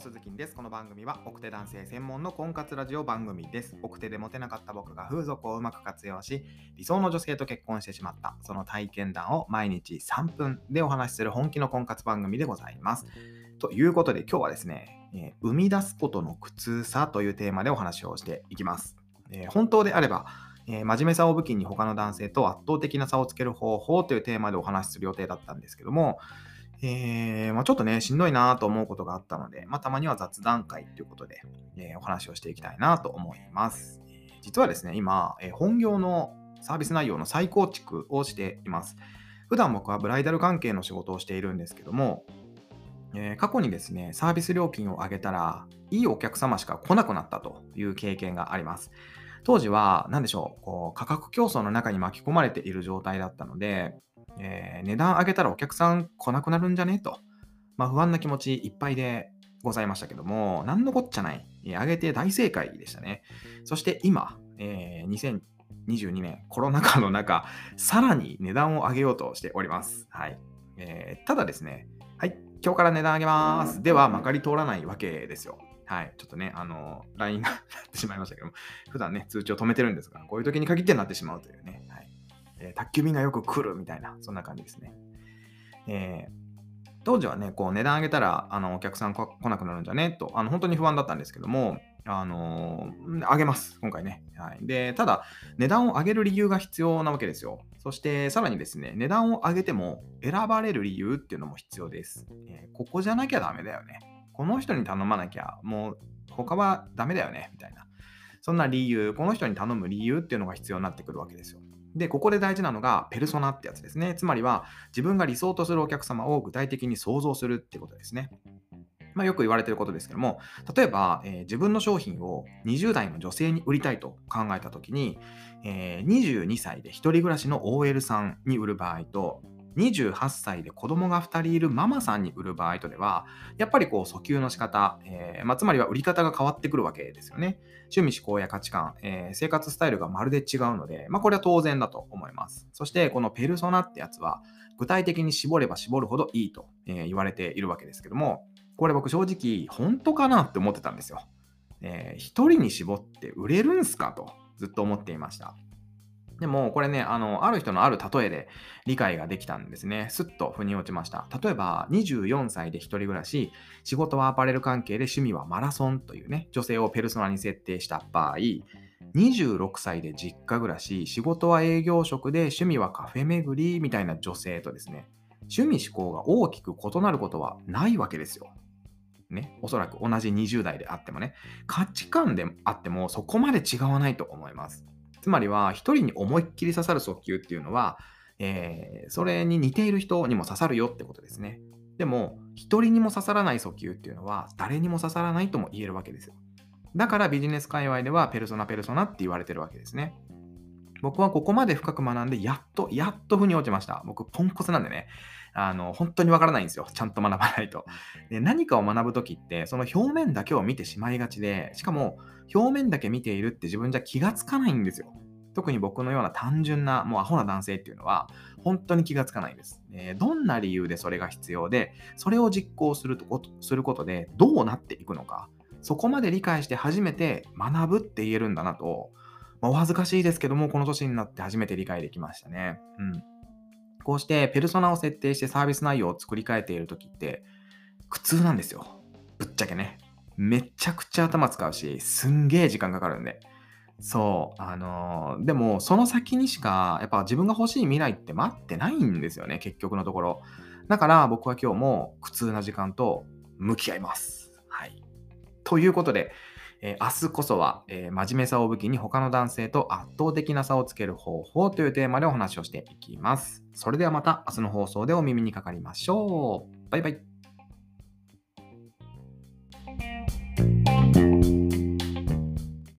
鈴木です。この番組は、奥手男性専門の婚活ラジオ番組です。奥手でモテなかった僕が風俗をうまく活用し、理想の女性と結婚してしまった、その体験談を毎日3分でお話しする本気の婚活番組でございます。ということで、今日はですね、えー、生み出すことの苦痛さというテーマでお話をしていきます。えー、本当であれば、えー、真面目さを武器に他の男性と圧倒的な差をつける方法というテーマでお話しする予定だったんですけども、えー、まあ、ちょっとね、しんどいなと思うことがあったので、まあ、たまには雑談会ということで、えー、お話をしていきたいなと思います。実はですね、今、え本業のサービス内容の再構築をしています。普段僕はブライダル関係の仕事をしているんですけども、えー、過去にですね、サービス料金を上げたら、いいお客様しか来なくなったという経験があります。当時は、何でしょう、こう価格競争の中に巻き込まれている状態だったので、えー、値段上げたらお客さん来なくなるんじゃね？と、まあ、不安な気持ちいっぱいでございましたけども、何のこっちゃない。上げて大正解でしたね。そして今、えー、2022年コロナ禍の中、さらに値段を上げようとしております。はい。えー、ただですね、はい、今日から値段上げます。では、まかり通らないわけですよ。はい。ちょっとね、あの、LINE が なってしまいましたけども、普段ね、通知を止めてるんですが、こういう時に限ってなってしまうというね。はい。えー、宅急便がよく来るみたいな、そんな感じですね。えー、当時はね、こう値段上げたらあのお客さん来なくなるんじゃね？と、あの本当に不安だったんですけども、あのー、上げます、今回ね。はい、で、ただ、値段を上げる理由が必要なわけですよ。そして、さらにですね、値段を上げても選ばれる理由っていうのも必要です。えー、ここじゃなきゃダメだよね。この人に頼まなきゃ、もう他はダメだよね、みたいな。そんな理由、この人に頼む理由っていうのが必要になってくるわけですよ。で、ここで大事なのが、ペルソナってやつですね。つまりは、自分が理想とするお客様を具体的に想像するってことですね。まあ、よく言われてることですけども、例えば、えー、自分の商品を20代の女性に売りたいと考えたときに、えー、22歳で1人暮らしの OL さんに売る場合と、28歳で子供が2人いるママさんに売る場合とでは、やっぱりこう訴求の仕方、えー、まあ、つまりは売り方が変わってくるわけですよね。趣味思考や価値観、えー、生活スタイルがまるで違うので、まあ、これは当然だと思います。そしてこのペルソナってやつは、具体的に絞れば絞るほどいいと、え、言われているわけですけども、これ僕正直本当かなって思ってたんですよ。えー、一人に絞って売れるんすかとずっと思っていました。でも、これね、あの、ある人のある例えで理解ができたんですね。すっと腑に落ちました。例えば、24歳で一人暮らし、仕事はアパレル関係で趣味はマラソンというね、女性をペルソナに設定した場合、26歳で実家暮らし、仕事は営業職で趣味はカフェ巡りみたいな女性とですね、趣味思考が大きく異なることはないわけですよ。ね、おそらく同じ20代であってもね、価値観であってもそこまで違わないと思います。つまりは、一人に思いっきり刺さる訴求っていうのは、えー、それに似ている人にも刺さるよってことですね。でも、一人にも刺さらない訴求っていうのは、誰にも刺さらないとも言えるわけですよ。だからビジネス界隈では、ペルソナペルソナって言われてるわけですね。僕はここまで深く学んで、やっと、やっと腑に落ちました。僕、ポンコツなんでね。あの、本当にわからないんですよ。ちゃんと学ばないと。で何かを学ぶときって、その表面だけを見てしまいがちで、しかも、表面だけ見ているって自分じゃ気がつかないんですよ。特に僕のような単純な、もうアホな男性っていうのは、本当に気がつかないんです。えどんな理由でそれが必要で、それを実行するとすることでどうなっていくのか、そこまで理解して初めて学ぶって言えるんだなと、まあ、お恥ずかしいですけども、この年になって初めて理解できましたね。うん。こうしてペルソナを設定してサービス内容を作り変えている時って、苦痛なんですよ。ぶっちゃけね。めちゃくちゃ頭使うし、すんげえ時間かかるんで。そう。あのー、でも、その先にしか、やっぱ自分が欲しい未来って待ってないんですよね、結局のところ。だから僕は今日も苦痛な時間と向き合います。はい。ということで、えー、明日こそは、えー、真面目さを武器に他の男性と圧倒的な差をつける方法というテーマでお話をしていきます。それではまた明日の放送でお耳にかかりましょう。バイバイ。